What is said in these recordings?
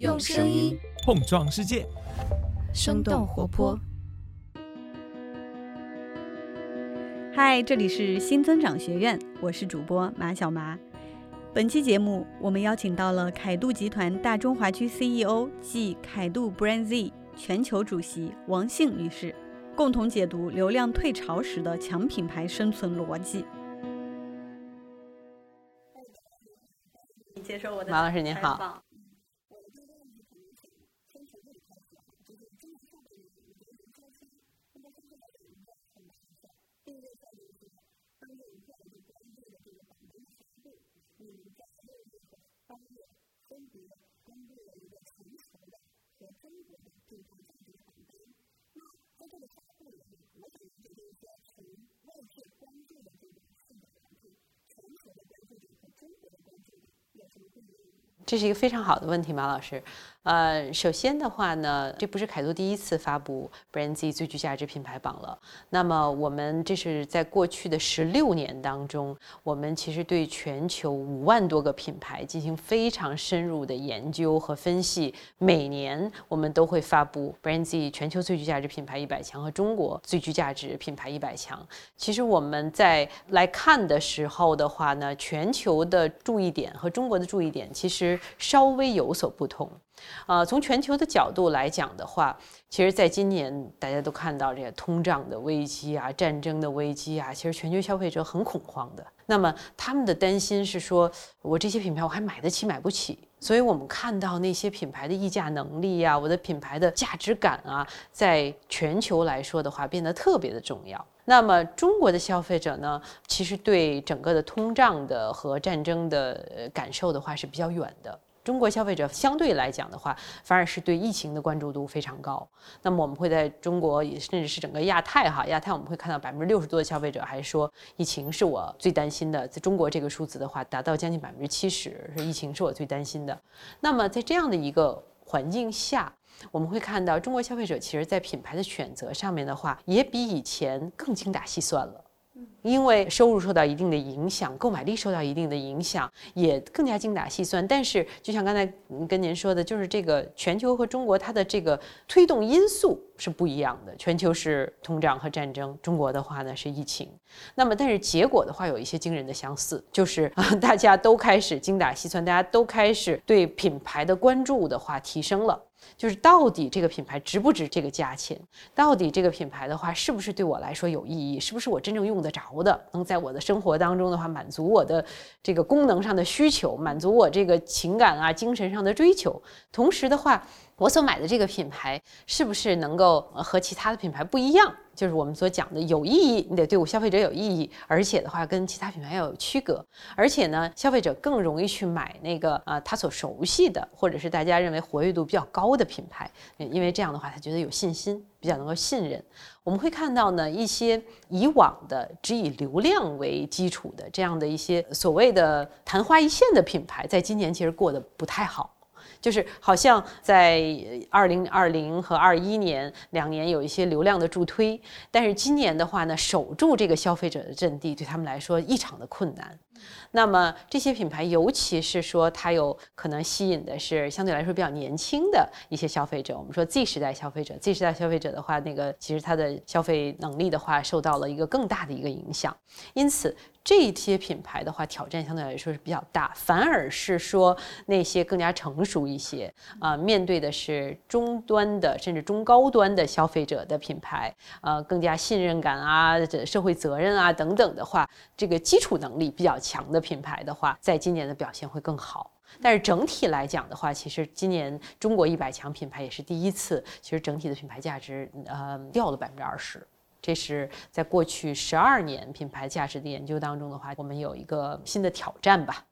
用声音碰撞世界，生动活泼。嗨，这里是新增长学院，我是主播马小麻。本期节目，我们邀请到了凯度集团大中华区 CEO 暨凯度 Brand Z 全球主席王杏女士，共同解读流量退潮时的强品牌生存逻辑。接受我的马老师您好。从外界关注的这这是一个非常好的问题，马老师。呃，首先的话呢，这不是凯度第一次发布 Brand Z 最具价值品牌榜了。那么我们这是在过去的十六年当中，我们其实对全球五万多个品牌进行非常深入的研究和分析。每年我们都会发布 Brand Z 全球最具价值品牌一百强和中国最具价值品牌一百强。其实我们在来看的时候的话呢，全球的注意点和中国的注意点其实稍微有所不同。呃，从全球的角度来讲的话，其实在今年大家都看到这个通胀的危机啊、战争的危机啊，其实全球消费者很恐慌的。那么他们的担心是说，我这些品牌我还买得起买不起？所以我们看到那些品牌的溢价能力呀，我的品牌的价值感啊，在全球来说的话，变得特别的重要。那么中国的消费者呢，其实对整个的通胀的和战争的感受的话是比较远的。中国消费者相对来讲的话，反而是对疫情的关注度非常高。那么我们会在中国，甚至是整个亚太哈，亚太我们会看到百分之六十多的消费者还说疫情是我最担心的。在中国这个数字的话，达到将近百分之七十，是疫情是我最担心的。那么在这样的一个环境下，我们会看到中国消费者其实在品牌的选择上面的话，也比以前更精打细算了。因为收入受到一定的影响，购买力受到一定的影响，也更加精打细算。但是，就像刚才跟您说的，就是这个全球和中国它的这个推动因素是不一样的。全球是通胀和战争，中国的话呢是疫情。那么，但是结果的话有一些惊人的相似，就是啊，大家都开始精打细算，大家都开始对品牌的关注的话提升了。就是到底这个品牌值不值这个价钱？到底这个品牌的话是不是对我来说有意义？是不是我真正用得着的？能在我的生活当中的话满足我的这个功能上的需求，满足我这个情感啊、精神上的追求？同时的话。我所买的这个品牌是不是能够和其他的品牌不一样？就是我们所讲的有意义，你得对我消费者有意义，而且的话跟其他品牌要有区隔，而且呢，消费者更容易去买那个啊他所熟悉的，或者是大家认为活跃度比较高的品牌，因为这样的话他觉得有信心，比较能够信任。我们会看到呢一些以往的只以流量为基础的这样的一些所谓的昙花一现的品牌，在今年其实过得不太好。就是好像在二零二零和二一年两年有一些流量的助推，但是今年的话呢，守住这个消费者的阵地对他们来说异常的困难。那么这些品牌，尤其是说它有可能吸引的是相对来说比较年轻的一些消费者。我们说 Z 时代消费者，Z 时代消费者的话，那个其实它的消费能力的话受到了一个更大的一个影响，因此。这些品牌的话，挑战相对来说是比较大，反而是说那些更加成熟一些啊，面对的是中端的甚至中高端的消费者的品牌，呃，更加信任感啊、这社会责任啊等等的话，这个基础能力比较强强的品牌的话，在今年的表现会更好。但是整体来讲的话，其实今年中国一百强品牌也是第一次，其实整体的品牌价值呃掉了百分之二十。这是在过去十二年品牌价值的研究当中的话，我们有一个新的挑战吧。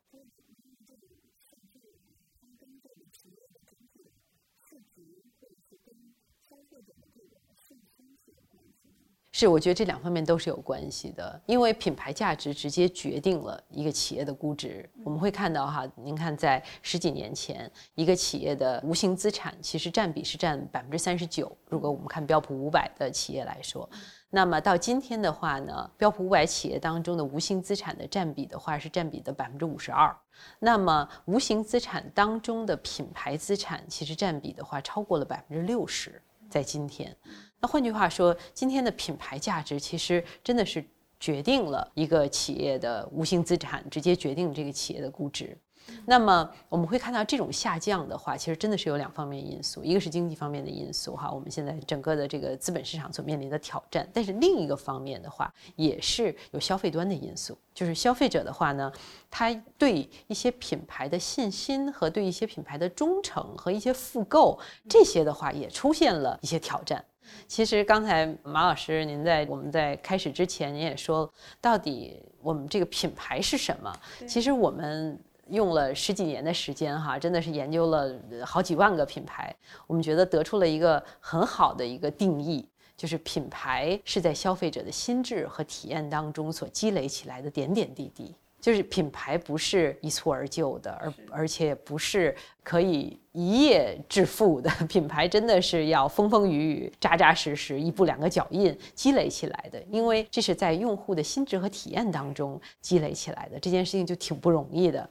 是，我觉得这两方面都是有关系的，因为品牌价值直接决定了一个企业的估值。我们会看到哈，您看在十几年前，一个企业的无形资产其实占比是占百分之三十九。如果我们看标普五百的企业来说，那么到今天的话呢，标普五百企业当中的无形资产的占比的话是占比的百分之五十二。那么无形资产当中的品牌资产其实占比的话超过了百分之六十，在今天。那换句话说，今天的品牌价值其实真的是决定了一个企业的无形资产，直接决定这个企业的估值。那么我们会看到这种下降的话，其实真的是有两方面因素，一个是经济方面的因素哈，我们现在整个的这个资本市场所面临的挑战，但是另一个方面的话，也是有消费端的因素，就是消费者的话呢，他对一些品牌的信心和对一些品牌的忠诚和一些复购这些的话，也出现了一些挑战。其实刚才马老师，您在我们在开始之前，您也说，到底我们这个品牌是什么？其实我们用了十几年的时间，哈，真的是研究了好几万个品牌，我们觉得得出了一个很好的一个定义，就是品牌是在消费者的心智和体验当中所积累起来的点点滴滴。就是品牌不是一蹴而就的，而而且不是可以一夜致富的。品牌真的是要风风雨雨、扎扎实实、一步两个脚印积累起来的，因为这是在用户的心智和体验当中积累起来的。这件事情就挺不容易的。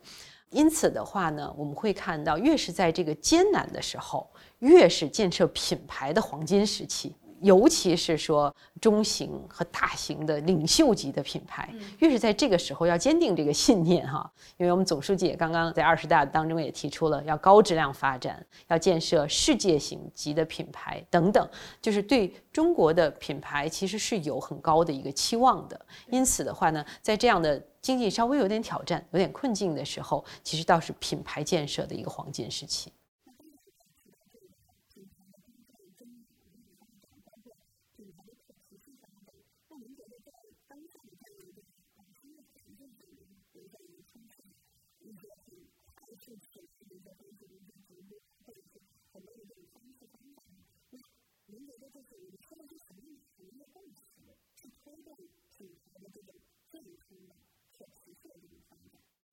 因此的话呢，我们会看到，越是在这个艰难的时候，越是建设品牌的黄金时期。尤其是说中型和大型的领袖级的品牌，越是在这个时候要坚定这个信念哈，因为我们总书记也刚刚在二十大当中也提出了要高质量发展，要建设世界型级的品牌等等，就是对中国的品牌其实是有很高的一个期望的。因此的话呢，在这样的经济稍微有点挑战、有点困境的时候，其实倒是品牌建设的一个黄金时期。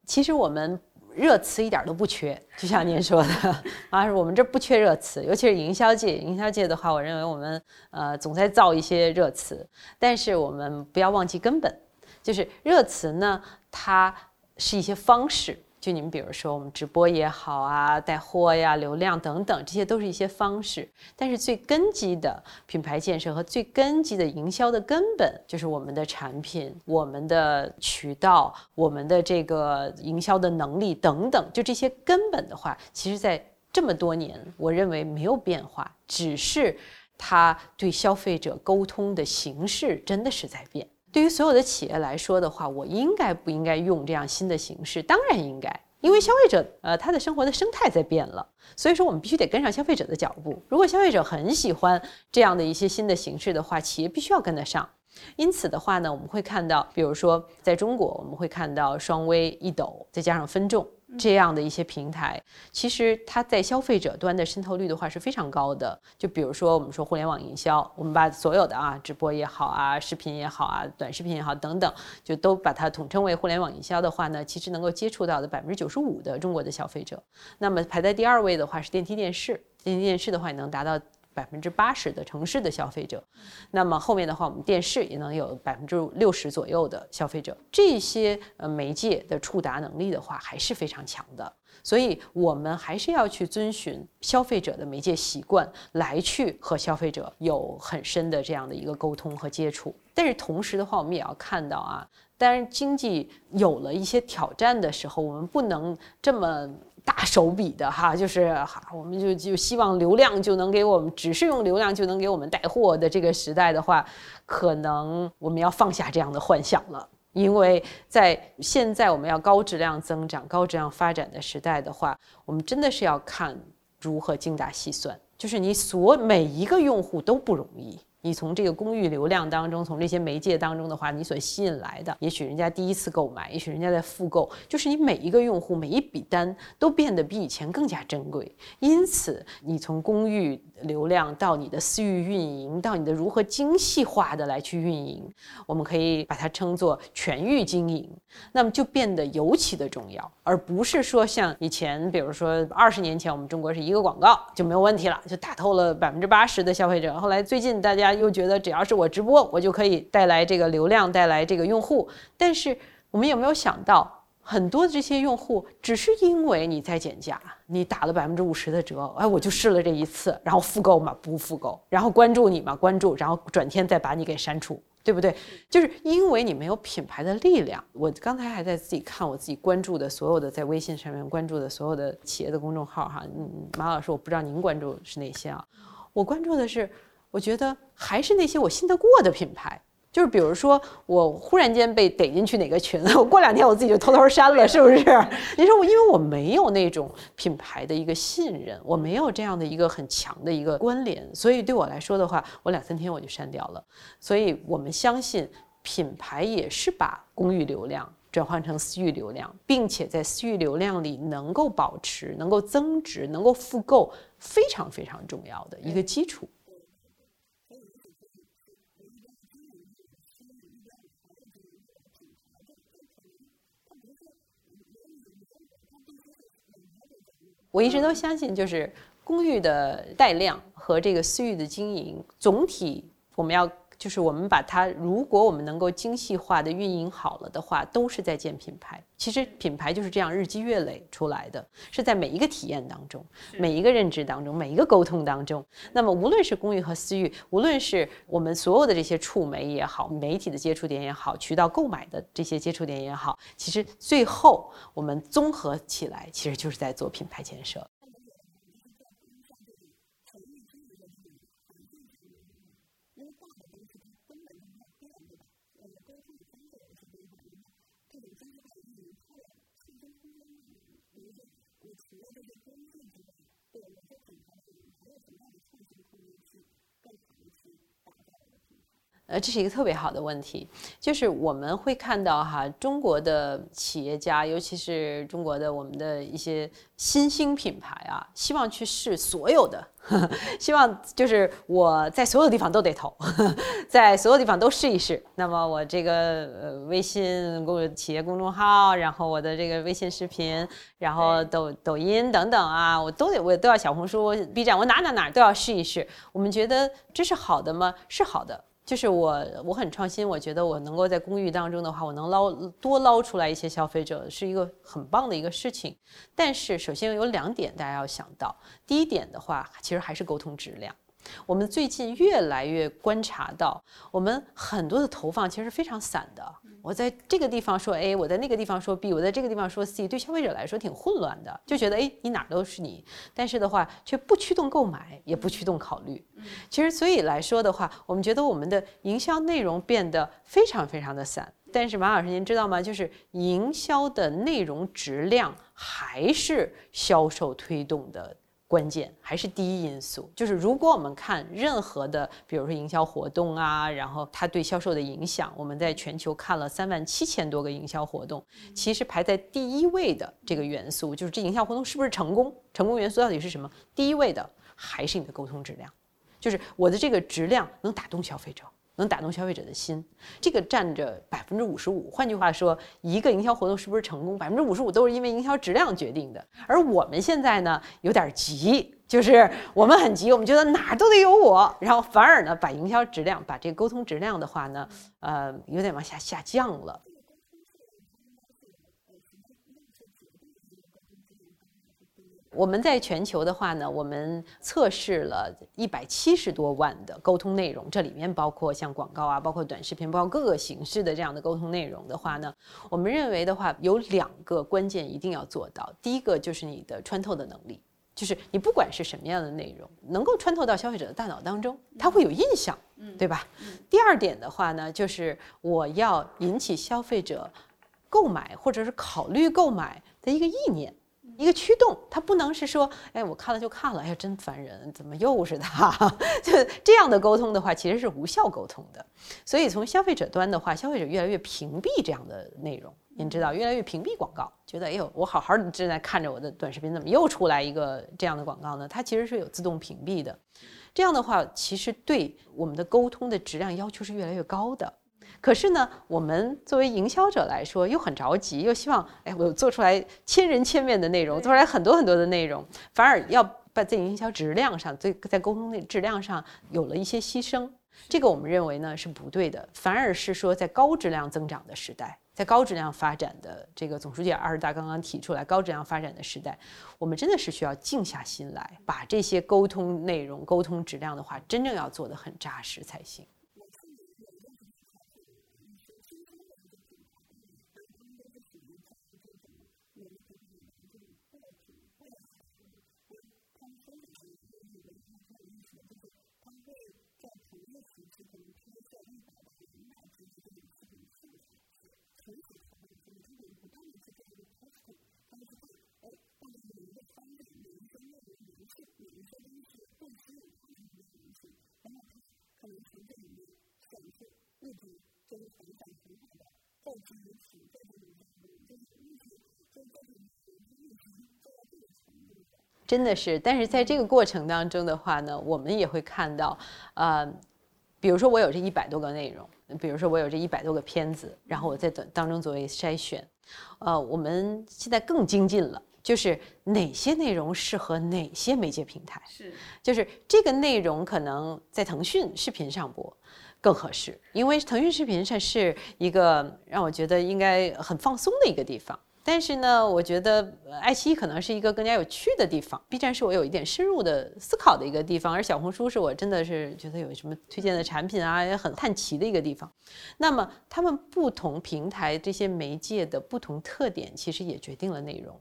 其实我们热词一点都不缺，就像您说的 啊，我们这不缺热词，尤其是营销界。营销界的话，我认为我们呃总在造一些热词，但是我们不要忘记根本，就是热词呢，它是一些方式。就你们比如说，我们直播也好啊，带货呀、流量等等，这些都是一些方式。但是最根基的品牌建设和最根基的营销的根本，就是我们的产品、我们的渠道、我们的这个营销的能力等等。就这些根本的话，其实在这么多年，我认为没有变化，只是它对消费者沟通的形式真的是在变。对于所有的企业来说的话，我应该不应该用这样新的形式？当然应该，因为消费者呃他的生活的生态在变了，所以说我们必须得跟上消费者的脚步。如果消费者很喜欢这样的一些新的形式的话，企业必须要跟得上。因此的话呢，我们会看到，比如说在中国，我们会看到双微、一抖，再加上分众。这样的一些平台，其实它在消费者端的渗透率的话是非常高的。就比如说，我们说互联网营销，我们把所有的啊，直播也好啊，视频也好啊，短视频也好等等，就都把它统称为互联网营销的话呢，其实能够接触到的百分之九十五的中国的消费者。那么排在第二位的话是电梯电视，电梯电视的话也能达到。百分之八十的城市的消费者，那么后面的话，我们电视也能有百分之六十左右的消费者，这些呃媒介的触达能力的话还是非常强的，所以我们还是要去遵循消费者的媒介习惯来去和消费者有很深的这样的一个沟通和接触。但是同时的话，我们也要看到啊，当然经济有了一些挑战的时候，我们不能这么。大手笔的哈，就是哈，我们就就希望流量就能给我们，只是用流量就能给我们带货的这个时代的话，可能我们要放下这样的幻想了。因为在现在我们要高质量增长、高质量发展的时代的话，我们真的是要看如何精打细算，就是你所每一个用户都不容易。你从这个公域流量当中，从这些媒介当中的话，你所吸引来的，也许人家第一次购买，也许人家在复购，就是你每一个用户每一笔单都变得比以前更加珍贵。因此，你从公寓流量到你的私域运营，到你的如何精细化的来去运营，我们可以把它称作全域经营，那么就变得尤其的重要，而不是说像以前，比如说二十年前我们中国是一个广告就没有问题了，就打透了百分之八十的消费者。后来最近大家又觉得只要是我直播，我就可以带来这个流量，带来这个用户。但是我们有没有想到？很多的这些用户只是因为你在减价，你打了百分之五十的折，哎，我就试了这一次，然后复购嘛，不复购，然后关注你嘛，关注，然后转天再把你给删除，对不对？就是因为你没有品牌的力量。我刚才还在自己看我自己关注的所有的在微信上面关注的所有的企业的公众号哈，嗯，马老师，我不知道您关注是哪些啊？我关注的是，我觉得还是那些我信得过的品牌。就是比如说，我忽然间被逮进去哪个群了，我过两天我自己就偷偷删了，是不是？你说我，因为我没有那种品牌的一个信任，我没有这样的一个很强的一个关联，所以对我来说的话，我两三天我就删掉了。所以我们相信，品牌也是把公域流量转换成私域流量，并且在私域流量里能够保持、能够增值、能够复购，非常非常重要的一个基础。我一直都相信，就是公寓的带量和这个私域的经营，总体我们要就是我们把它，如果我们能够精细化的运营好了的话，都是在建品牌。其实品牌就是这样日积月累出来的，是在每一个体验当中、每一个认知当中、每一个沟通当中。那么无论是公寓和私域，无论是我们所有的这些触媒也好、媒体的接触点也好、渠道购买的这些接触点也好，其实最后我们综合起来，其实就是在做品牌建设。有专家已经提出了，细分空间领域里面，有主要就是工业领域，对有些品牌，还有很大的创新空间去，更好的去。呃，这是一个特别好的问题，就是我们会看到哈，中国的企业家，尤其是中国的我们的一些新兴品牌啊，希望去试所有的，呵 呵希望就是我在所有地方都得投呵，在所有地方都试一试。那么我这个呃微信公企业公众号，然后我的这个微信视频，然后抖抖音等等啊，我都得我都要小红书、B 站，我哪哪哪都要试一试。我们觉得这是好的吗？是好的。就是我，我很创新。我觉得我能够在公寓当中的话，我能捞多捞出来一些消费者，是一个很棒的一个事情。但是，首先有两点大家要想到。第一点的话，其实还是沟通质量。我们最近越来越观察到，我们很多的投放其实非常散的。我在这个地方说 A，我在那个地方说 B，我在这个地方说 C，对消费者来说挺混乱的，就觉得哎，你哪儿都是你，但是的话却不驱动购买，也不驱动考虑。其实所以来说的话，我们觉得我们的营销内容变得非常非常的散。但是马老师您知道吗？就是营销的内容质量还是销售推动的。关键还是第一因素，就是如果我们看任何的，比如说营销活动啊，然后它对销售的影响，我们在全球看了三万七千多个营销活动，其实排在第一位的这个元素，就是这营销活动是不是成功？成功元素到底是什么？第一位的还是你的沟通质量，就是我的这个质量能打动消费者。能打动消费者的心，这个占着百分之五十五。换句话说，一个营销活动是不是成功，百分之五十五都是因为营销质量决定的。而我们现在呢，有点急，就是我们很急，我们觉得哪儿都得有我，然后反而呢，把营销质量、把这个沟通质量的话呢，呃，有点往下下降了。我们在全球的话呢，我们测试了一百七十多万的沟通内容，这里面包括像广告啊，包括短视频，包括各个形式的这样的沟通内容的话呢，我们认为的话有两个关键一定要做到。第一个就是你的穿透的能力，就是你不管是什么样的内容，能够穿透到消费者的大脑当中，他会有印象，对吧？第二点的话呢，就是我要引起消费者购买或者是考虑购买的一个意念。一个驱动，它不能是说，哎，我看了就看了，哎呀，真烦人，怎么又是他？就这样的沟通的话，其实是无效沟通的。所以从消费者端的话，消费者越来越屏蔽这样的内容，您知道，越来越屏蔽广告，觉得，哎呦，我好好的正在看着我的短视频，怎么又出来一个这样的广告呢？它其实是有自动屏蔽的。这样的话，其实对我们的沟通的质量要求是越来越高的。可是呢，我们作为营销者来说，又很着急，又希望，哎，我做出来千人千面的内容，做出来很多很多的内容，反而要把在营销质量上，在在沟通的质量上有了一些牺牲。这个我们认为呢是不对的，反而是说在高质量增长的时代，在高质量发展的这个总书记二十大刚刚提出来高质量发展的时代，我们真的是需要静下心来，把这些沟通内容、沟通质量的话，真正要做得很扎实才行。真的是，但是在这个过程当中的话呢，我们也会看到，呃，比如说我有这一百多个内容，比如说我有这一百多个片子，然后我在当当中作为筛选，呃，我们现在更精进了，就是哪些内容适合哪些媒介平台，是，就是这个内容可能在腾讯视频上播更合适，因为腾讯视频上是一个让我觉得应该很放松的一个地方。但是呢，我觉得爱奇艺可能是一个更加有趣的地方，B 站是我有一点深入的思考的一个地方，而小红书是我真的是觉得有什么推荐的产品啊，也很探奇的一个地方。那么，他们不同平台这些媒介的不同特点，其实也决定了内容。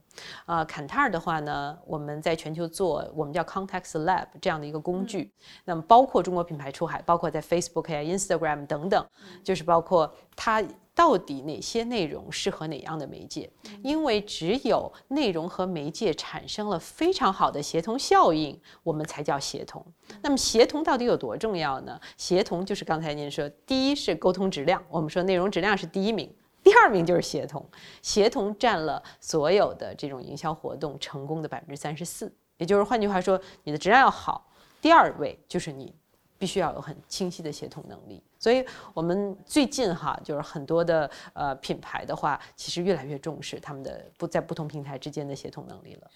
啊，坎塔尔的话呢，我们在全球做我们叫 Context Lab 这样的一个工具，那么包括中国品牌出海，包括在 Facebook 呀、Instagram 等等，就是包括它。到底哪些内容适合哪样的媒介？因为只有内容和媒介产生了非常好的协同效应，我们才叫协同。那么协同到底有多重要呢？协同就是刚才您说，第一是沟通质量，我们说内容质量是第一名，第二名就是协同。协同占了所有的这种营销活动成功的百分之三十四，也就是换句话说，你的质量要好，第二位就是你。必须要有很清晰的协同能力，所以我们最近哈，就是很多的呃品牌的话，其实越来越重视他们的不在不同平台之间的协同能力了。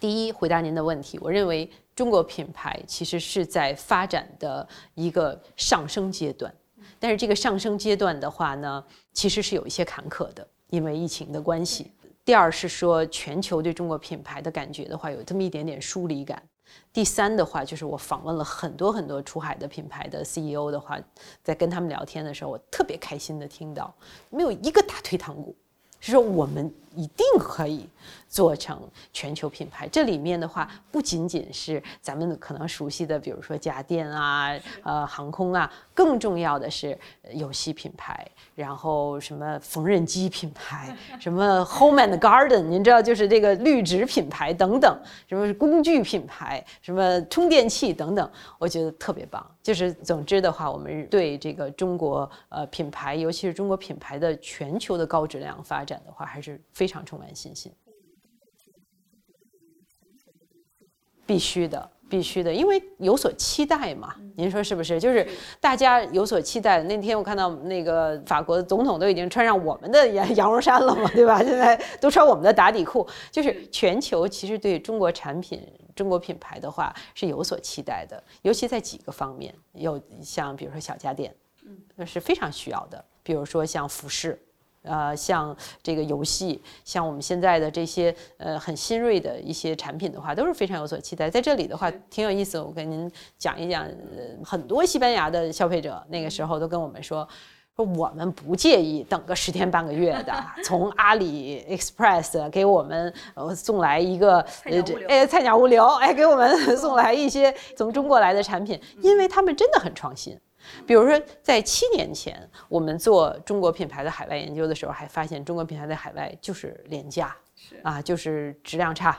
第一，回答您的问题，我认为中国品牌其实是在发展的一个上升阶段。但是这个上升阶段的话呢，其实是有一些坎坷的，因为疫情的关系。第二是说全球对中国品牌的感觉的话，有这么一点点疏离感。第三的话就是我访问了很多很多出海的品牌的 CEO 的话，在跟他们聊天的时候，我特别开心的听到，没有一个打退堂鼓，是说我们一定可以。做成全球品牌，这里面的话不仅仅是咱们可能熟悉的，比如说家电啊、呃航空啊，更重要的是游戏品牌，然后什么缝纫机品牌，什么 Home and Garden，您知道就是这个绿植品牌等等，什么工具品牌，什么充电器等等，我觉得特别棒。就是总之的话，我们对这个中国呃品牌，尤其是中国品牌的全球的高质量发展的话，还是非常充满信心。必须的，必须的，因为有所期待嘛。您说是不是？就是大家有所期待。那天我看到那个法国的总统都已经穿上我们的羊羊绒衫了嘛，对吧？现在都穿我们的打底裤。就是全球其实对中国产品、中国品牌的话是有所期待的，尤其在几个方面，有像比如说小家电，嗯，是非常需要的。比如说像服饰。呃，像这个游戏，像我们现在的这些呃很新锐的一些产品的话，都是非常有所期待。在这里的话，挺有意思，我跟您讲一讲，呃很多西班牙的消费者那个时候都跟我们说，说我们不介意等个十天半个月的，从阿里 Express 给我们呃送来一个呃菜鸟物流，哎给我们送来一些从中国来的产品，因为他们真的很创新。比如说，在七年前，我们做中国品牌的海外研究的时候，还发现中国品牌在海外就是廉价，啊，就是质量差。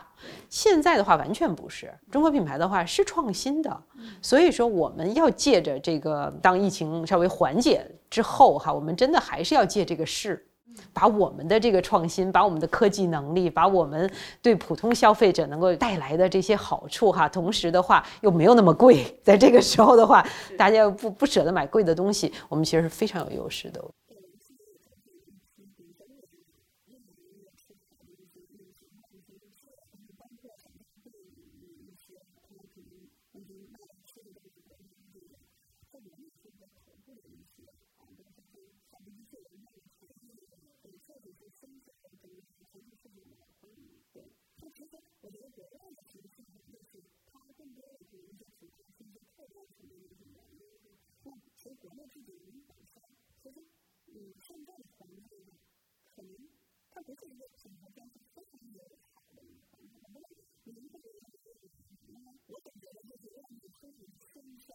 现在的话，完全不是。中国品牌的话是创新的，所以说我们要借着这个，当疫情稍微缓解之后，哈，我们真的还是要借这个势。把我们的这个创新，把我们的科技能力，把我们对普通消费者能够带来的这些好处哈，同时的话又没有那么贵，在这个时候的话，大家又不不舍得买贵的东西，我们其实是非常有优势的。使用自己的灵感的。其实你现在的环境，可能它不是一个什么非常非常有的环境，可能你能够有一个？我感觉的就是让你自己充实一下，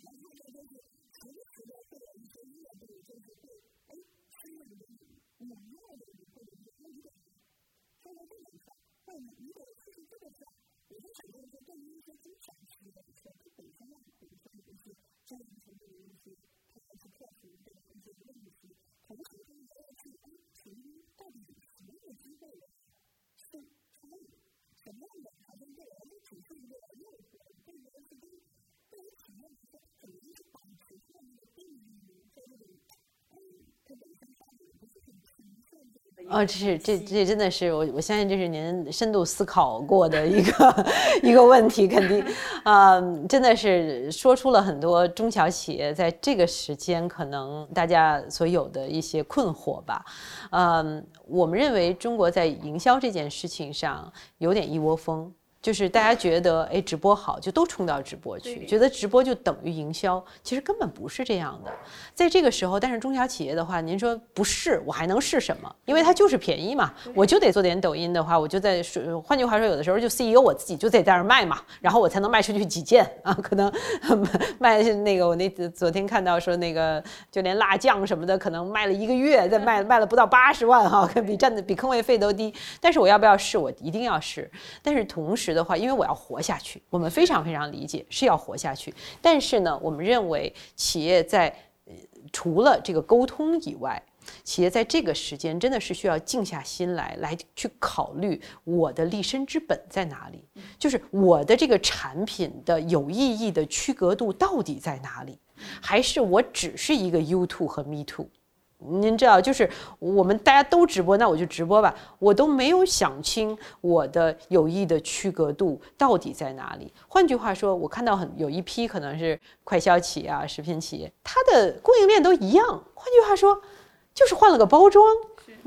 然后呢是时不的会有一些热度，就是哎需的东西，能的东西，或是那一点，放在这种上，那如果。哦，这是这这真的是我我相信这是您深度思考过的一个 一个问题，肯定，啊，真的是说出了很多中小企业在这个时间可能大家所有的一些困惑吧，嗯，我们认为中国在营销这件事情上有点一窝蜂。就是大家觉得，哎，直播好，就都冲到直播去，觉得直播就等于营销，其实根本不是这样的。在这个时候，但是中小企业的话，您说不是，我还能是什么？因为它就是便宜嘛，我就得做点抖音的话，我就在说，换句话说，有的时候就 CEO 我自己就得在那儿卖嘛，然后我才能卖出去几件啊，可能 卖那个我那昨天看到说那个就连辣酱什么的，可能卖了一个月，再卖 卖了不到八十万哈，比占的比坑位费都低。但是我要不要试？我一定要试。但是同时。的话，因为我要活下去，我们非常非常理解是要活下去。但是呢，我们认为企业在除了这个沟通以外，企业在这个时间真的是需要静下心来，来去考虑我的立身之本在哪里，就是我的这个产品的有意义的区隔度到底在哪里，还是我只是一个 You Too 和 Me Too。您知道，就是我们大家都直播，那我就直播吧。我都没有想清我的有益的区隔度到底在哪里。换句话说，我看到很有一批可能是快消企业啊、食品企业，它的供应链都一样。换句话说，就是换了个包装。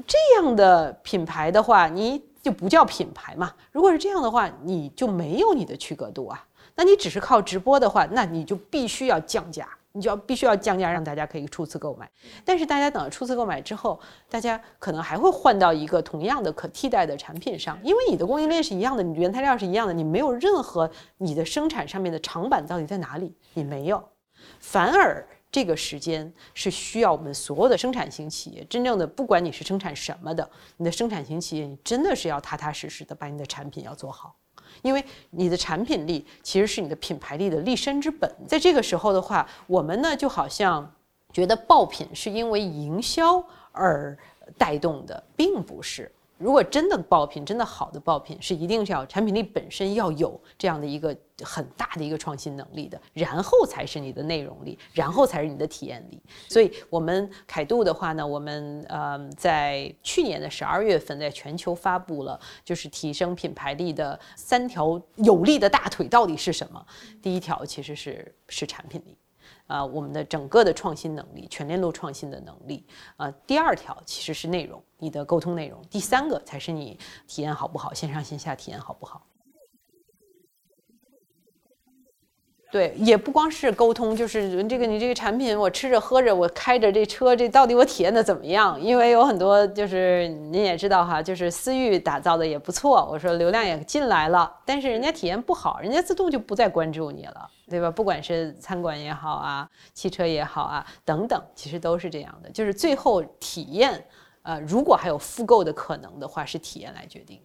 这样的品牌的话，你就不叫品牌嘛。如果是这样的话，你就没有你的区隔度啊。那你只是靠直播的话，那你就必须要降价。你就要必须要降价，让大家可以初次购买。但是大家等到初次购买之后，大家可能还会换到一个同样的可替代的产品上，因为你的供应链是一样的，你原材料是一样的，你没有任何你的生产上面的长板到底在哪里，你没有。反而这个时间是需要我们所有的生产型企业，真正的不管你是生产什么的，你的生产型企业，你真的是要踏踏实实的把你的产品要做好。因为你的产品力其实是你的品牌力的立身之本，在这个时候的话，我们呢就好像觉得爆品是因为营销而带动的，并不是。如果真的爆品，真的好的爆品，是一定是要产品力本身要有这样的一个很大的一个创新能力的，然后才是你的内容力，然后才是你的体验力。所以，我们凯度的话呢，我们呃在去年的十二月份，在全球发布了就是提升品牌力的三条有力的大腿到底是什么？第一条其实是是产品力。啊，我们的整个的创新能力，全链路创新的能力。啊，第二条其实是内容，你的沟通内容。第三个才是你体验好不好，线上线下体验好不好。对，也不光是沟通，就是这个你这个产品，我吃着喝着，我开着这车，这到底我体验的怎么样？因为有很多就是您也知道哈，就是思域打造的也不错，我说流量也进来了，但是人家体验不好，人家自动就不再关注你了，对吧？不管是餐馆也好啊，汽车也好啊，等等，其实都是这样的，就是最后体验，呃，如果还有复购的可能的话，是体验来决定。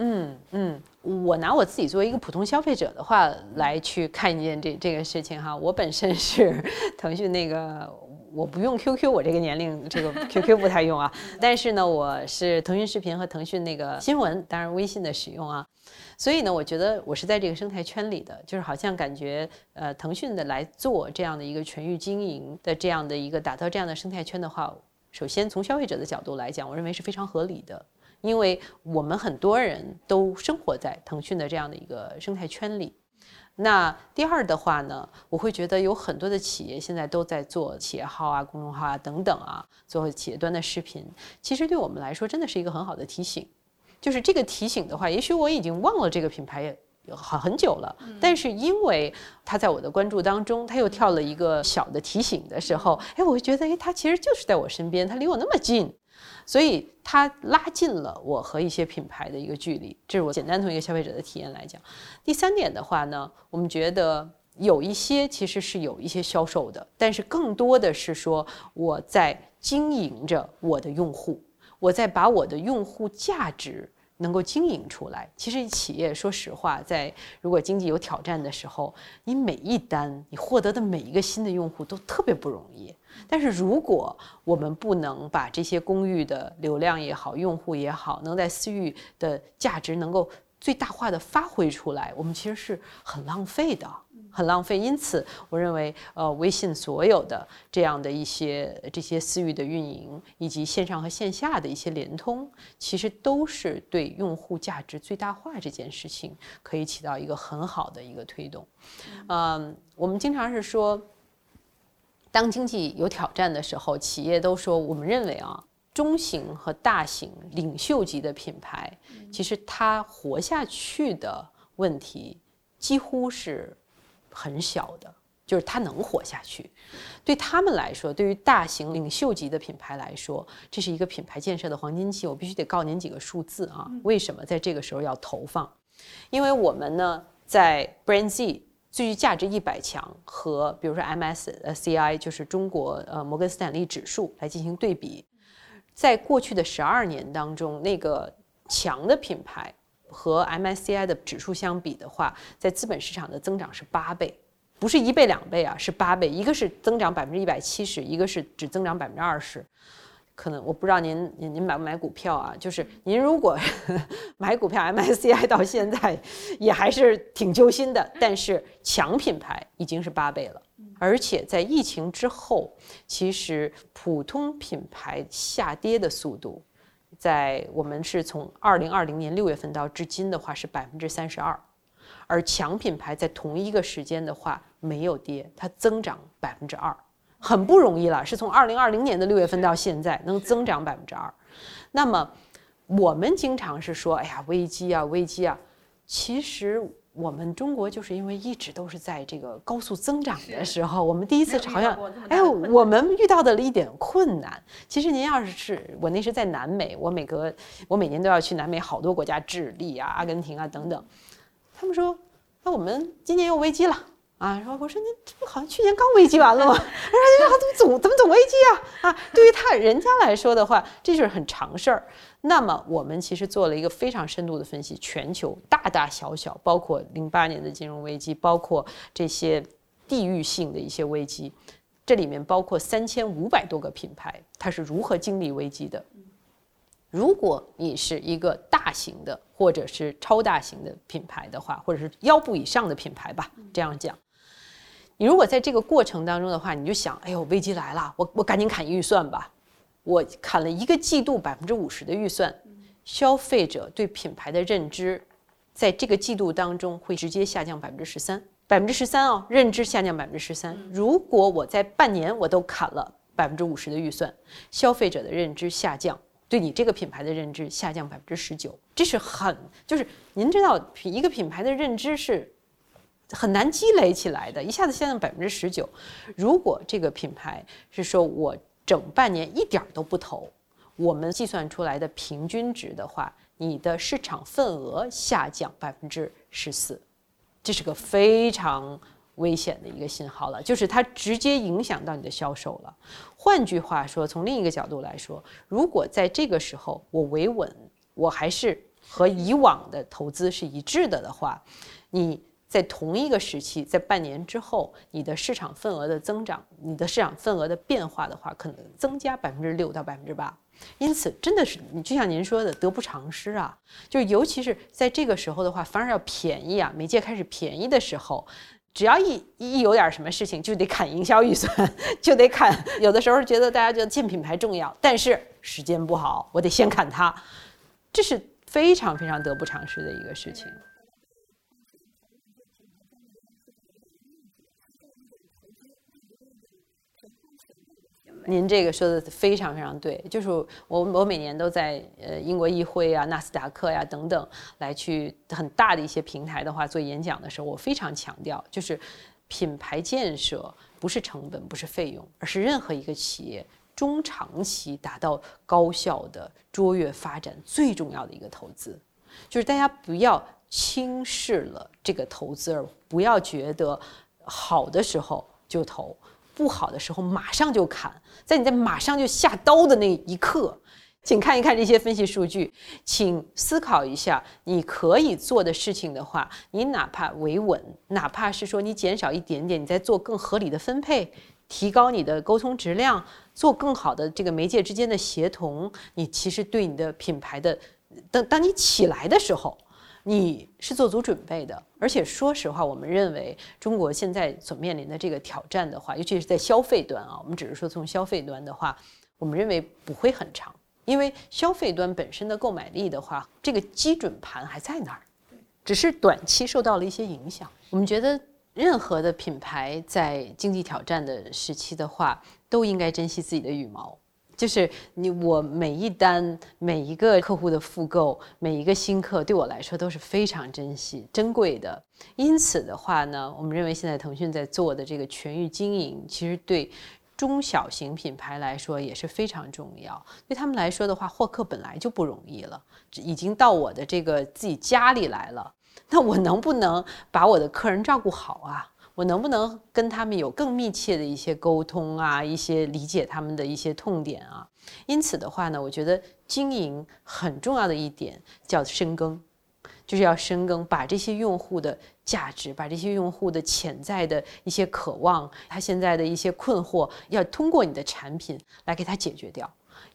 嗯嗯，我拿我自己作为一个普通消费者的话来去看一件这这个事情哈，我本身是 腾讯那个，我不用 QQ，我这个年龄这个 QQ 不太用啊，但是呢，我是腾讯视频和腾讯那个新闻，当然微信的使用啊，所以呢，我觉得我是在这个生态圈里的，就是好像感觉呃，腾讯的来做这样的一个全域经营的这样的一个打造这样的生态圈的话，首先从消费者的角度来讲，我认为是非常合理的。因为我们很多人都生活在腾讯的这样的一个生态圈里。那第二的话呢，我会觉得有很多的企业现在都在做企业号啊、公众号啊等等啊，做企业端的视频。其实对我们来说，真的是一个很好的提醒。就是这个提醒的话，也许我已经忘了这个品牌好很久了，但是因为它在我的关注当中，它又跳了一个小的提醒的时候，哎，我会觉得，哎，它其实就是在我身边，它离我那么近。所以它拉近了我和一些品牌的一个距离，这是我简单从一个消费者的体验来讲。第三点的话呢，我们觉得有一些其实是有一些销售的，但是更多的是说我在经营着我的用户，我在把我的用户价值能够经营出来。其实企业说实话，在如果经济有挑战的时候，你每一单你获得的每一个新的用户都特别不容易。但是，如果我们不能把这些公寓的流量也好、用户也好，能在私域的价值能够最大化的发挥出来，我们其实是很浪费的，很浪费。因此，我认为，呃，微信所有的这样的一些这些私域的运营，以及线上和线下的一些联通，其实都是对用户价值最大化这件事情可以起到一个很好的一个推动。嗯，我们经常是说。当经济有挑战的时候，企业都说，我们认为啊，中型和大型领袖级的品牌，其实它活下去的问题几乎是很小的，就是它能活下去。对他们来说，对于大型领袖级的品牌来说，这是一个品牌建设的黄金期。我必须得告您几个数字啊，为什么在这个时候要投放？因为我们呢，在 Brand Z。最具价值一百强和比如说 MSCI 就是中国呃摩根斯坦利指数来进行对比，在过去的十二年当中，那个强的品牌和 MSCI 的指数相比的话，在资本市场的增长是八倍，不是一倍两倍啊，是八倍，一个是增长百分之一百七十，一个是只增长百分之二十。可能我不知道您您您买不买股票啊？就是您如果 买股票，MSCI 到现在也还是挺揪心的。但是强品牌已经是八倍了，而且在疫情之后，其实普通品牌下跌的速度，在我们是从二零二零年六月份到至今的话是百分之三十二，而强品牌在同一个时间的话没有跌，它增长百分之二。很不容易了，是从二零二零年的六月份到现在能增长百分之二。那么我们经常是说，哎呀，危机啊，危机啊。其实我们中国就是因为一直都是在这个高速增长的时候，我们第一次好像，哎，我们遇到的了一点困难。其实您要是是我那是在南美，我每隔我每年都要去南美好多国家，智利啊、阿根廷啊等等。他们说，那我们今年又危机了。啊，说我说您这不好像去年刚危机完了吗？然 后他说怎么总怎么总危机啊？啊，对于他人家来说的话，这就是很常事儿。那么我们其实做了一个非常深度的分析，全球大大小小，包括零八年的金融危机，包括这些地域性的一些危机，这里面包括三千五百多个品牌，它是如何经历危机的。如果你是一个大型的或者是超大型的品牌的话，或者是腰部以上的品牌吧，这样讲。你如果在这个过程当中的话，你就想，哎呦，危机来了，我我赶紧砍预算吧。我砍了一个季度百分之五十的预算，消费者对品牌的认知，在这个季度当中会直接下降百分之十三，百分之十三哦，认知下降百分之十三。如果我在半年我都砍了百分之五十的预算，消费者的认知下降，对你这个品牌的认知下降百分之十九，这是很就是您知道，一个品牌的认知是。很难积累起来的，一下子下降百分之十九。如果这个品牌是说我整半年一点都不投，我们计算出来的平均值的话，你的市场份额下降百分之十四，这是个非常危险的一个信号了，就是它直接影响到你的销售了。换句话说，从另一个角度来说，如果在这个时候我维稳，我还是和以往的投资是一致的的话，你。在同一个时期，在半年之后，你的市场份额的增长，你的市场份额的变化的话，可能增加百分之六到百分之八。因此，真的是你就像您说的，得不偿失啊！就尤其是在这个时候的话，反而要便宜啊！媒介开始便宜的时候，只要一一有点什么事情，就得砍营销预算，就得砍。有的时候觉得大家觉得建品牌重要，但是时间不好，我得先砍它，这是非常非常得不偿失的一个事情。您这个说的非常非常对，就是我我每年都在呃英国议会啊、纳斯达克呀等等来去很大的一些平台的话做演讲的时候，我非常强调，就是品牌建设不是成本，不是费用，而是任何一个企业中长期达到高效的卓越发展最重要的一个投资。就是大家不要轻视了这个投资，而不要觉得好的时候就投。不好的时候马上就砍，在你在马上就下刀的那一刻，请看一看这些分析数据，请思考一下你可以做的事情的话，你哪怕维稳，哪怕是说你减少一点点，你在做更合理的分配，提高你的沟通质量，做更好的这个媒介之间的协同，你其实对你的品牌的，当当你起来的时候。你是做足准备的，而且说实话，我们认为中国现在所面临的这个挑战的话，尤其是在消费端啊，我们只是说从消费端的话，我们认为不会很长，因为消费端本身的购买力的话，这个基准盘还在那儿，只是短期受到了一些影响。我们觉得任何的品牌在经济挑战的时期的话，都应该珍惜自己的羽毛。就是你我每一单每一个客户的复购每一个新客对我来说都是非常珍惜珍贵的，因此的话呢，我们认为现在腾讯在做的这个全域经营，其实对中小型品牌来说也是非常重要。对他们来说的话，获客本来就不容易了，已经到我的这个自己家里来了，那我能不能把我的客人照顾好啊？我能不能跟他们有更密切的一些沟通啊，一些理解他们的一些痛点啊？因此的话呢，我觉得经营很重要的一点叫深耕，就是要深耕，把这些用户的价值，把这些用户的潜在的一些渴望，他现在的一些困惑，要通过你的产品来给他解决掉。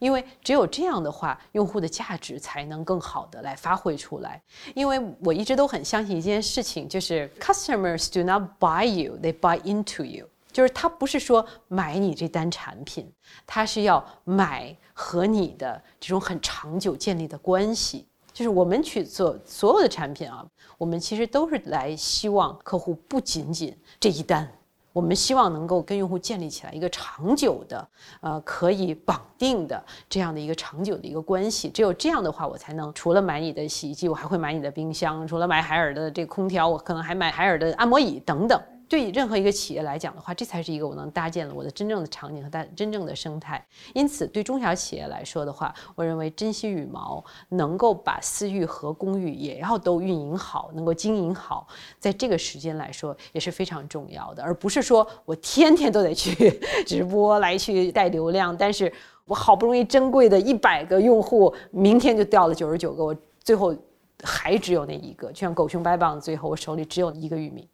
因为只有这样的话，用户的价值才能更好的来发挥出来。因为我一直都很相信一件事情，就是 customers do not buy you, they buy into you。就是他不是说买你这单产品，他是要买和你的这种很长久建立的关系。就是我们去做所有的产品啊，我们其实都是来希望客户不仅仅这一单。我们希望能够跟用户建立起来一个长久的，呃，可以绑定的这样的一个长久的一个关系。只有这样的话，我才能除了买你的洗衣机，我还会买你的冰箱；除了买海尔的这个空调，我可能还买海尔的按摩椅等等。对任何一个企业来讲的话，这才是一个我能搭建了我的真正的场景和大真正的生态。因此，对中小企业来说的话，我认为珍惜羽毛，能够把私域和公域也要都运营好，能够经营好，在这个时间来说也是非常重要的，而不是说我天天都得去 直播来去带流量，但是我好不容易珍贵的一百个用户，明天就掉了九十九个，我最后还只有那一个，就像狗熊掰棒子，最后我手里只有一个玉米。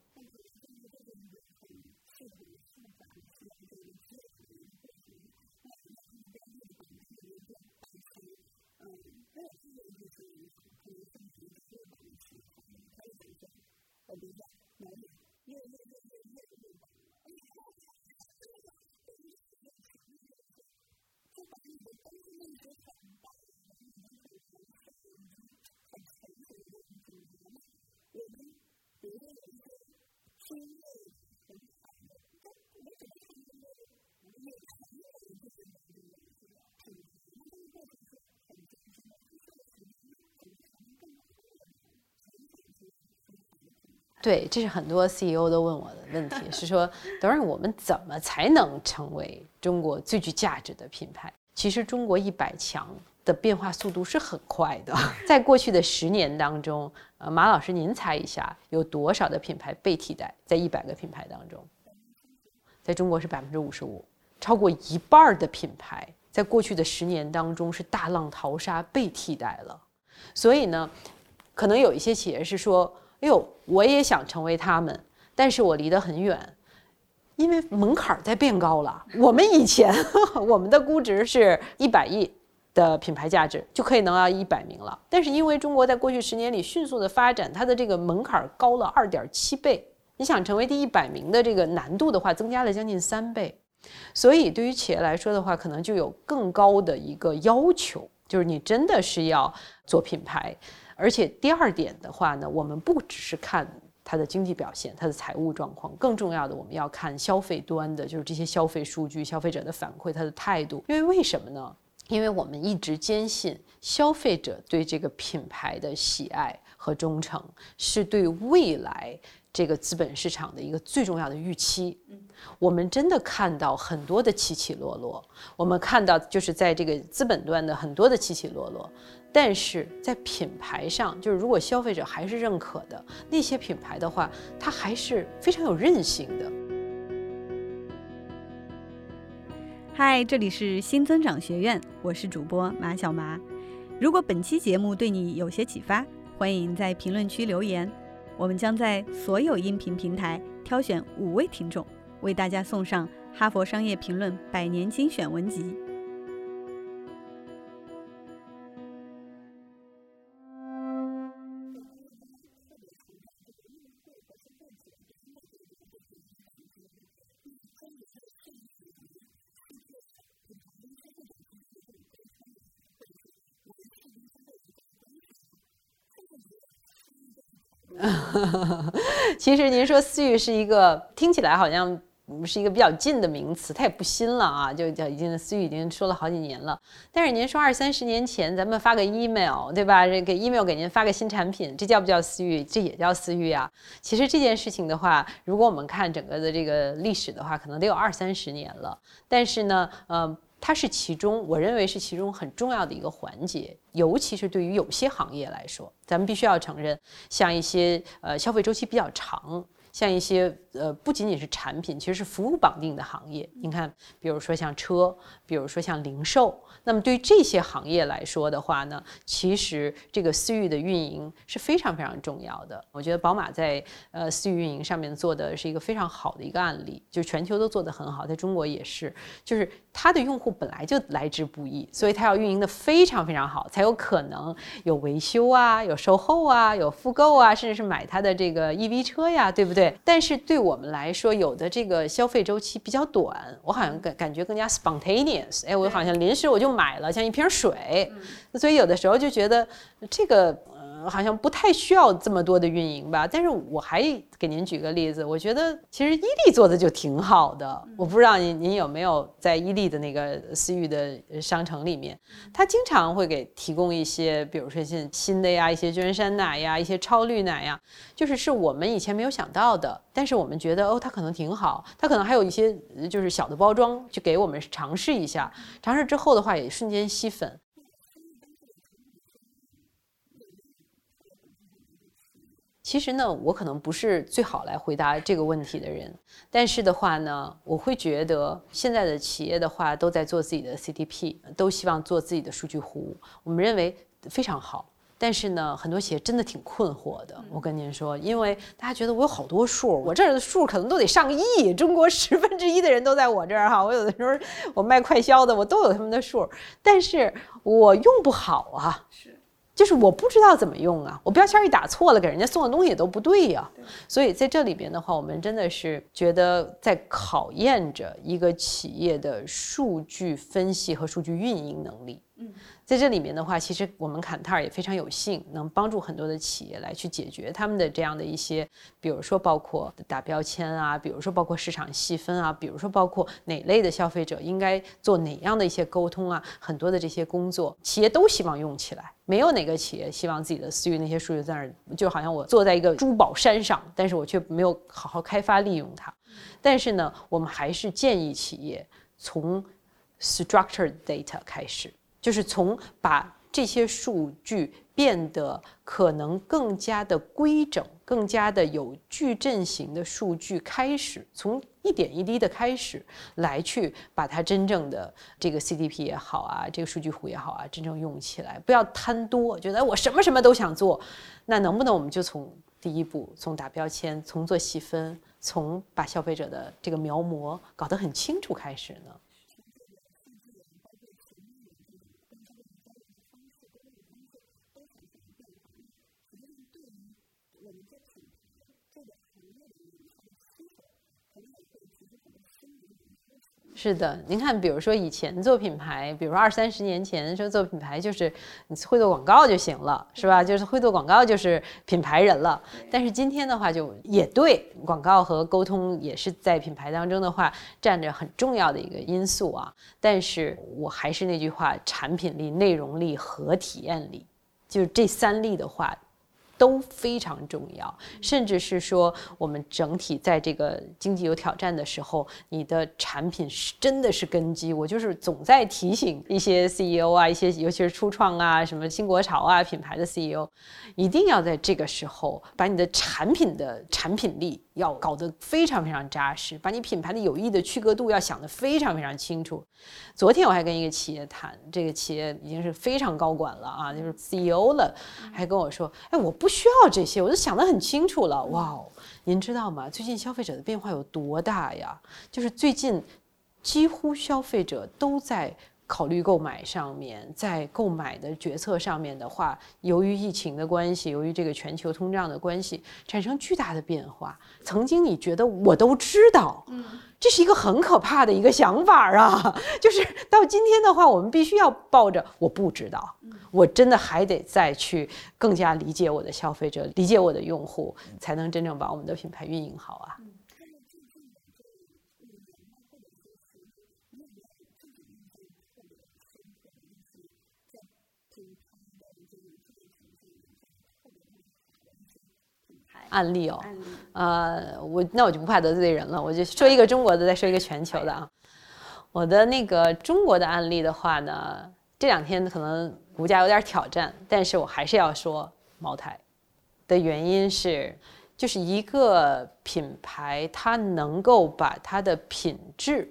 对，这是很多 CEO 都问我的问题，是说，等会我们怎么才能成为中国最具价值的品牌？其实中国一百强的变化速度是很快的，在过去的十年当中，呃，马老师您猜一下，有多少的品牌被替代？在一百个品牌当中，在中国是百分之五十五，超过一半的品牌在过去的十年当中是大浪淘沙被替代了。所以呢，可能有一些企业是说。哎呦，我也想成为他们，但是我离得很远，因为门槛在变高了。我们以前我们的估值是一百亿的品牌价值就可以能到一百名了，但是因为中国在过去十年里迅速的发展，它的这个门槛高了二点七倍。你想成为第一百名的这个难度的话，增加了将近三倍。所以对于企业来说的话，可能就有更高的一个要求，就是你真的是要做品牌。而且第二点的话呢，我们不只是看它的经济表现、它的财务状况，更重要的我们要看消费端的，就是这些消费数据、消费者的反馈、他的态度。因为为什么呢？因为我们一直坚信，消费者对这个品牌的喜爱和忠诚，是对未来这个资本市场的一个最重要的预期。我们真的看到很多的起起落落，我们看到就是在这个资本端的很多的起起落落。但是在品牌上，就是如果消费者还是认可的那些品牌的话，它还是非常有韧性的。嗨，这里是新增长学院，我是主播马小麻。如果本期节目对你有些启发，欢迎在评论区留言，我们将在所有音频平台挑选五位听众，为大家送上《哈佛商业评论》百年精选文集。其实您说思域是一个听起来好像是一个比较近的名词，它也不新了啊，就叫已经思域已经说了好几年了。但是您说二三十年前咱们发个 email 对吧？这给 email 给您发个新产品，这叫不叫思域？这也叫思域啊。其实这件事情的话，如果我们看整个的这个历史的话，可能得有二三十年了。但是呢，呃。它是其中，我认为是其中很重要的一个环节，尤其是对于有些行业来说，咱们必须要承认，像一些呃消费周期比较长，像一些呃不仅仅是产品，其实是服务绑定的行业。你看，比如说像车，比如说像零售。那么对于这些行业来说的话呢，其实这个私域的运营是非常非常重要的。我觉得宝马在呃私域运营上面做的是一个非常好的一个案例，就全球都做得很好，在中国也是，就是它的用户本来就来之不易，所以它要运营的非常非常好，才有可能有维修啊，有售后啊，有复购啊，甚至是买它的这个 EV 车呀，对不对？但是对我们来说，有的这个消费周期比较短，我好像感感觉更加 spontaneous，哎，我好像临时我就。买了像一瓶水，所以有的时候就觉得这个呃好像不太需要这么多的运营吧。但是我还给您举个例子，我觉得其实伊利做的就挺好的。我不知道您您有没有在伊利的那个私域的商城里面，他经常会给提供一些，比如说像新的呀，一些娟山奶呀，一些超绿奶呀，就是是我们以前没有想到的。但是我们觉得哦，它可能挺好，它可能还有一些就是小的包装，就给我们尝试一下。尝试之后的话，也瞬间吸粉。其实呢，我可能不是最好来回答这个问题的人，但是的话呢，我会觉得现在的企业的话都在做自己的 CDP，都希望做自己的数据湖，我们认为非常好。但是呢，很多企业真的挺困惑的。我跟您说，因为大家觉得我有好多数，我这儿的数可能都得上亿，中国十分之一的人都在我这儿哈。我有的时候我卖快销的，我都有他们的数，但是我用不好啊。是。就是我不知道怎么用啊，我标签一打错了，给人家送的东西也都不对呀。所以在这里边的话，我们真的是觉得在考验着一个企业的数据分析和数据运营能力。嗯。在这里面的话，其实我们坎特尔也非常有幸，能帮助很多的企业来去解决他们的这样的一些，比如说包括打标签啊，比如说包括市场细分啊，比如说包括哪类的消费者应该做哪样的一些沟通啊，很多的这些工作，企业都希望用起来。没有哪个企业希望自己的私域那些数据在那儿，就好像我坐在一个珠宝山上，但是我却没有好好开发利用它。但是呢，我们还是建议企业从 structured data 开始。就是从把这些数据变得可能更加的规整、更加的有矩阵型的数据开始，从一点一滴的开始来去把它真正的这个 CDP 也好啊，这个数据库也好啊，真正用起来，不要贪多，觉得我什么什么都想做，那能不能我们就从第一步，从打标签，从做细分，从把消费者的这个描摹搞得很清楚开始呢？是的，您看，比如说以前做品牌，比如说二三十年前说做品牌就是你会做广告就行了，是吧？就是会做广告就是品牌人了。但是今天的话就也对，广告和沟通也是在品牌当中的话占着很重要的一个因素啊。但是我还是那句话，产品力、内容力和体验力，就是这三力的话。都非常重要，甚至是说，我们整体在这个经济有挑战的时候，你的产品是真的是根基。我就是总在提醒一些 CEO 啊，一些尤其是初创啊，什么新国潮啊品牌的 CEO，一定要在这个时候把你的产品的产品力。要搞得非常非常扎实，把你品牌的有益的区隔度要想得非常非常清楚。昨天我还跟一个企业谈，这个企业已经是非常高管了啊，就是 CEO 了，还跟我说：“哎，我不需要这些，我都想得很清楚了。”哇，您知道吗？最近消费者的变化有多大呀？就是最近几乎消费者都在。考虑购买上面，在购买的决策上面的话，由于疫情的关系，由于这个全球通胀的关系，产生巨大的变化。曾经你觉得我都知道，嗯，这是一个很可怕的一个想法啊。就是到今天的话，我们必须要抱着我不知道，我真的还得再去更加理解我的消费者，理解我的用户，才能真正把我们的品牌运营好啊。案例哦，呃，我那我就不怕得罪人了，我就说一个中国的，再说一个全球的啊。我的那个中国的案例的话呢，这两天可能股价有点挑战，但是我还是要说茅台的原因是，就是一个品牌它能够把它的品质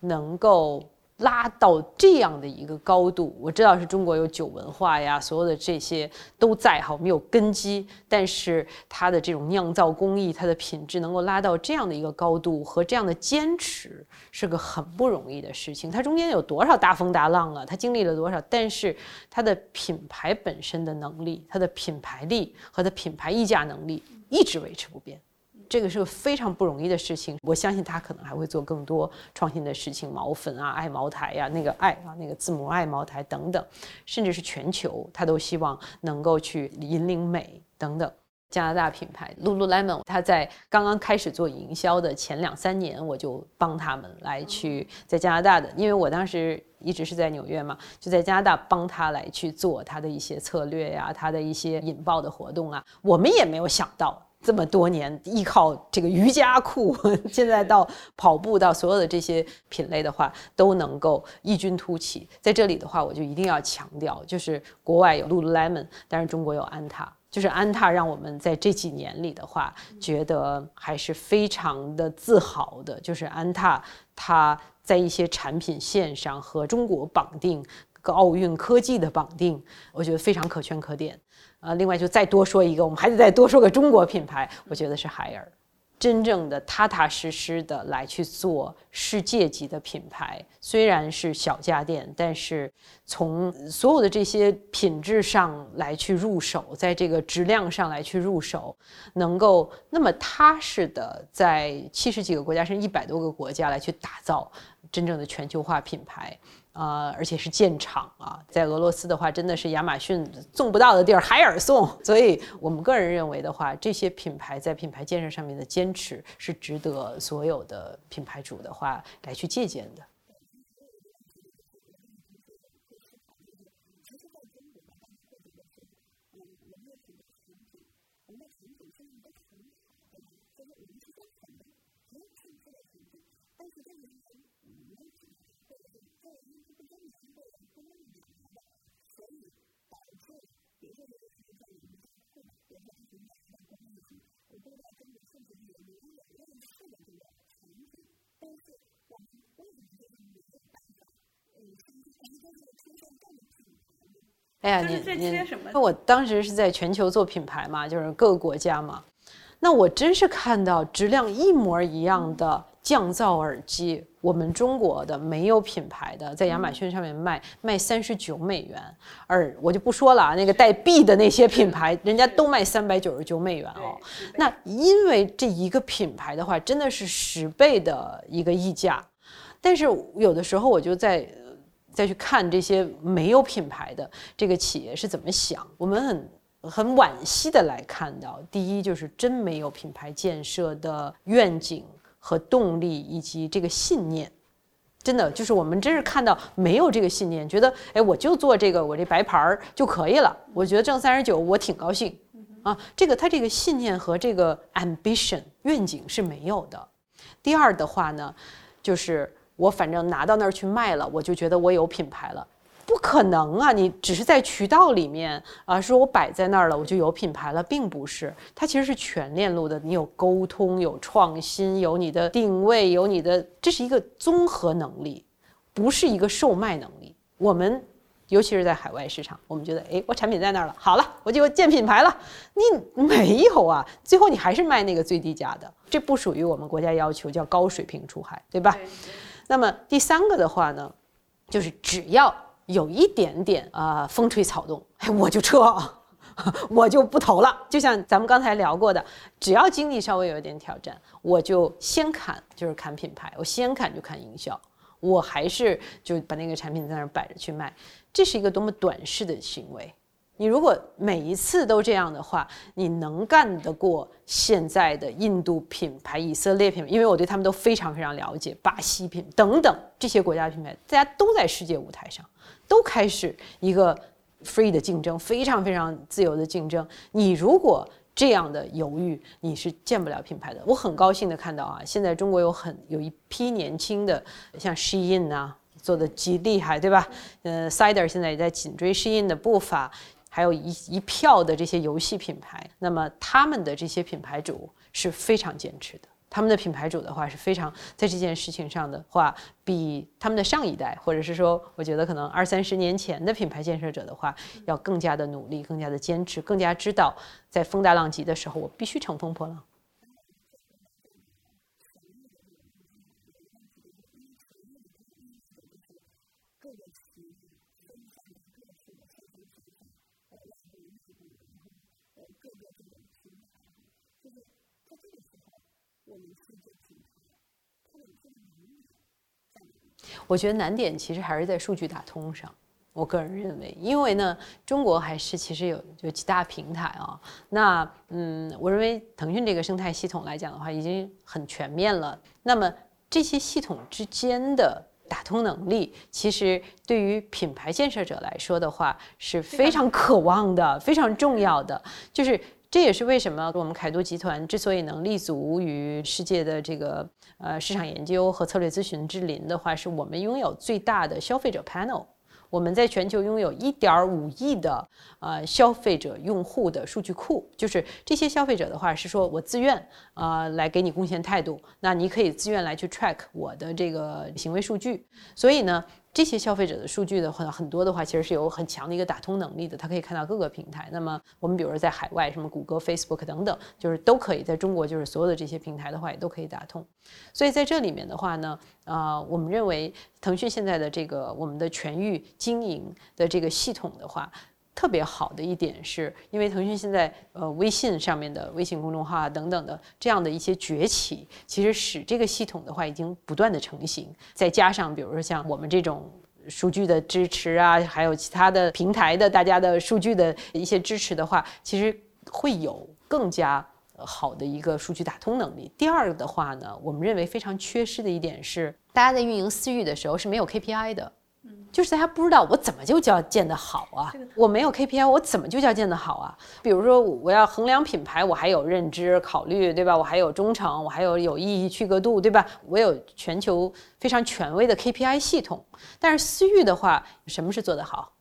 能够。拉到这样的一个高度，我知道是中国有酒文化呀，所有的这些都在哈，我们有根基。但是它的这种酿造工艺，它的品质能够拉到这样的一个高度和这样的坚持，是个很不容易的事情。它中间有多少大风大浪啊？它经历了多少？但是它的品牌本身的能力，它的品牌力和它品牌溢价能力一直维持不变。这个是个非常不容易的事情，我相信他可能还会做更多创新的事情，毛粉啊，爱茅台呀，那个爱啊，那个字母爱茅台等等，甚至是全球，他都希望能够去引领美等等。加拿大品牌 Lululemon，他在刚刚开始做营销的前两三年，我就帮他们来去在加拿大的，因为我当时一直是在纽约嘛，就在加拿大帮他来去做他的一些策略呀，他的一些引爆的活动啊，我们也没有想到。这么多年依靠这个瑜伽裤，现在到跑步到所有的这些品类的话，都能够异军突起。在这里的话，我就一定要强调，就是国外有 Lululemon，但是中国有安踏，就是安踏让我们在这几年里的话，觉得还是非常的自豪的。就是安踏，它在一些产品线上和中国绑定，跟奥运科技的绑定，我觉得非常可圈可点。呃，另外就再多说一个，我们还得再多说个中国品牌，我觉得是海尔。真正的踏踏实实的来去做世界级的品牌，虽然是小家电，但是从所有的这些品质上来去入手，在这个质量上来去入手，能够那么踏实的在七十几个国家甚至一百多个国家来去打造真正的全球化品牌。呃，而且是建厂啊，在俄罗斯的话，真的是亚马逊送不到的地儿，海尔送。所以我们个人认为的话，这些品牌在品牌建设上面的坚持，是值得所有的品牌主的话来去借鉴的。哎呀，你你，那我当时是在全球做品牌嘛，就是各个国家嘛。那我真是看到质量一模一样的降噪耳机，我们中国的没有品牌的，在亚马逊上面卖卖三十九美元，而我就不说了啊，那个带 B 的那些品牌，人家都卖三百九十九美元哦。那因为这一个品牌的话，真的是十倍的一个溢价。但是有的时候我就在。再去看这些没有品牌的这个企业是怎么想，我们很很惋惜的来看到，第一就是真没有品牌建设的愿景和动力以及这个信念，真的就是我们真是看到没有这个信念，觉得哎我就做这个我这白牌儿就可以了，我觉得挣三十九我挺高兴啊，这个他这个信念和这个 ambition 愿景是没有的。第二的话呢，就是。我反正拿到那儿去卖了，我就觉得我有品牌了，不可能啊！你只是在渠道里面啊，说我摆在那儿了，我就有品牌了，并不是。它其实是全链路的，你有沟通，有创新，有你的定位，有你的，这是一个综合能力，不是一个售卖能力。我们尤其是在海外市场，我们觉得，哎，我产品在那儿了，好了，我就建品牌了。你没有啊，最后你还是卖那个最低价的，这不属于我们国家要求，叫高水平出海，对吧？那么第三个的话呢，就是只要有一点点啊风吹草动，哎，我就撤，我就不投了。就像咱们刚才聊过的，只要经济稍微有一点挑战，我就先砍，就是砍品牌，我先砍就砍营销，我还是就把那个产品在那儿摆着去卖。这是一个多么短视的行为。你如果每一次都这样的话，你能干得过现在的印度品牌、以色列品牌？因为我对他们都非常非常了解，巴西品等等这些国家品牌，大家都在世界舞台上，都开始一个 free 的竞争，非常非常自由的竞争。你如果这样的犹豫，你是建不了品牌的。我很高兴的看到啊，现在中国有很有一批年轻的，像 Shein 啊，做的极厉害，对吧？呃，Cider 现在也在紧追 Shein 的步伐。还有一一票的这些游戏品牌，那么他们的这些品牌主是非常坚持的。他们的品牌主的话是非常在这件事情上的话，比他们的上一代，或者是说，我觉得可能二三十年前的品牌建设者的话，要更加的努力，更加的坚持，更加知道在风大浪急的时候，我必须乘风破浪。我觉得难点其实还是在数据打通上。我个人认为，因为呢，中国还是其实有有几大平台啊。那嗯，我认为腾讯这个生态系统来讲的话，已经很全面了。那么这些系统之间的打通能力，其实对于品牌建设者来说的话，是非常渴望的，非常重要的，就是。这也是为什么我们凯度集团之所以能立足于世界的这个呃市场研究和策略咨询之林的话，是我们拥有最大的消费者 panel。我们在全球拥有一点五亿的呃消费者用户的数据库，就是这些消费者的话是说我自愿呃来给你贡献态度，那你可以自愿来去 track 我的这个行为数据。所以呢，这些消费者的数据的话，很多的话其实是有很强的一个打通能力的，他可以看到各个平台。那么我们比如说在海外，什么谷歌、Facebook 等等，就是都可以在中国，就是所有的这些平台的话也都可以打通。所以在这里面的话呢，啊，我们认为腾讯现在的这个我们的全域经营的这个系统的话。特别好的一点是，因为腾讯现在呃微信上面的微信公众号啊等等的这样的一些崛起，其实使这个系统的话已经不断的成型。再加上比如说像我们这种数据的支持啊，还有其他的平台的大家的数据的一些支持的话，其实会有更加好的一个数据打通能力。第二个的话呢，我们认为非常缺失的一点是，大家在运营私域的时候是没有 KPI 的。就是大家不知道我怎么就叫建得好啊？我没有 KPI，我怎么就叫建得好啊？比如说我要衡量品牌，我还有认知考虑，对吧？我还有忠诚，我还有有意义、区隔度，对吧？我有全球非常权威的 KPI 系统。但是私域的话，什么是做得好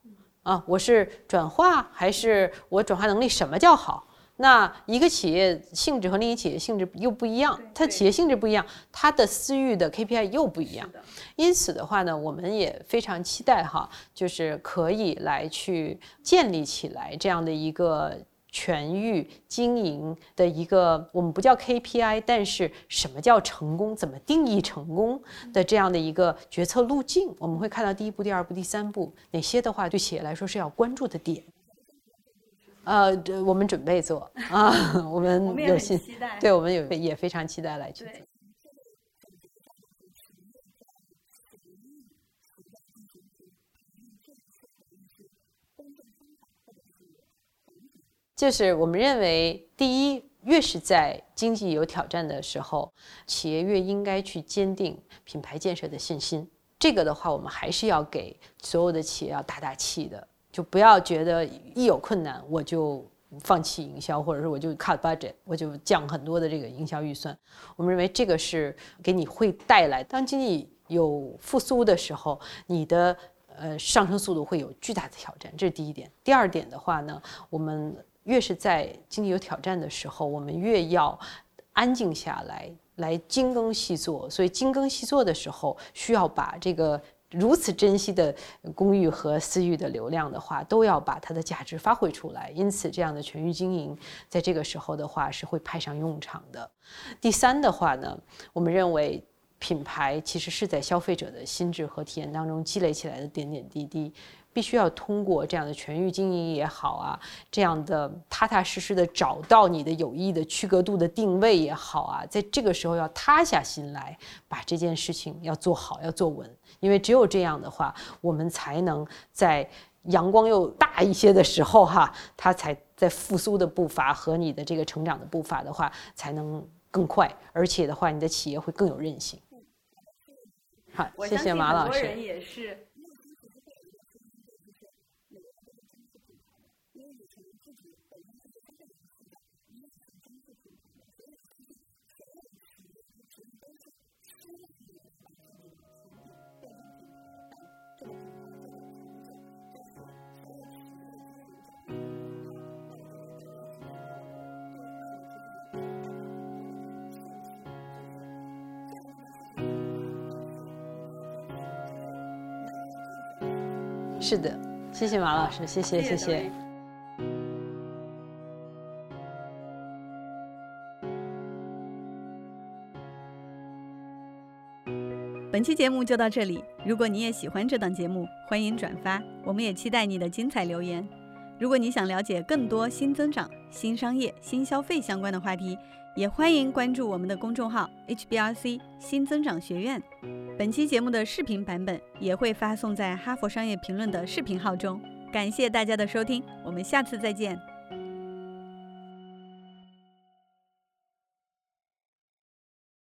啊？我是转化还是我转化能力？什么叫好？那一个企业性质和另一企业性质又不一样，它企业性质不一样，它的私域的 KPI 又不一样。因此的话呢，我们也非常期待哈，就是可以来去建立起来这样的一个全域经营的一个，我们不叫 KPI，但是什么叫成功，怎么定义成功的这样的一个决策路径，我们会看到第一步、第二步、第三步哪些的话，对企业来说是要关注的点。呃，我们准备做 啊，我们有心，对我们有也非常期待来去做。就是我们认为，第一，越是在经济有挑战的时候，企业越应该去坚定品牌建设的信心。这个的话，我们还是要给所有的企业要打打气的。就不要觉得一有困难我就放弃营销，或者是我就 cut budget，我就降很多的这个营销预算。我们认为这个是给你会带来，当经济有复苏的时候，你的呃上升速度会有巨大的挑战。这是第一点。第二点的话呢，我们越是在经济有挑战的时候，我们越要安静下来，来精耕细作。所以精耕细作的时候，需要把这个。如此珍惜的公寓和私域的流量的话，都要把它的价值发挥出来。因此，这样的全域经营，在这个时候的话是会派上用场的。第三的话呢，我们认为品牌其实是在消费者的心智和体验当中积累起来的点点滴滴。必须要通过这样的全域经营也好啊，这样的踏踏实实的找到你的有益的区隔度的定位也好啊，在这个时候要塌下心来，把这件事情要做好，要做稳。因为只有这样的话，我们才能在阳光又大一些的时候哈，它才在复苏的步伐和你的这个成长的步伐的话，才能更快，而且的话，你的企业会更有韧性。好，谢谢马老师。是的，谢谢马老师，谢谢谢谢。本期节目就到这里，如果你也喜欢这档节目，欢迎转发，我们也期待你的精彩留言。如果你想了解更多新增长、新商业、新消费相关的话题，也欢迎关注我们的公众号 HBRC 新增长学院。本期节目的视频版本也会发送在《哈佛商业评论》的视频号中。感谢大家的收听，我们下次再见。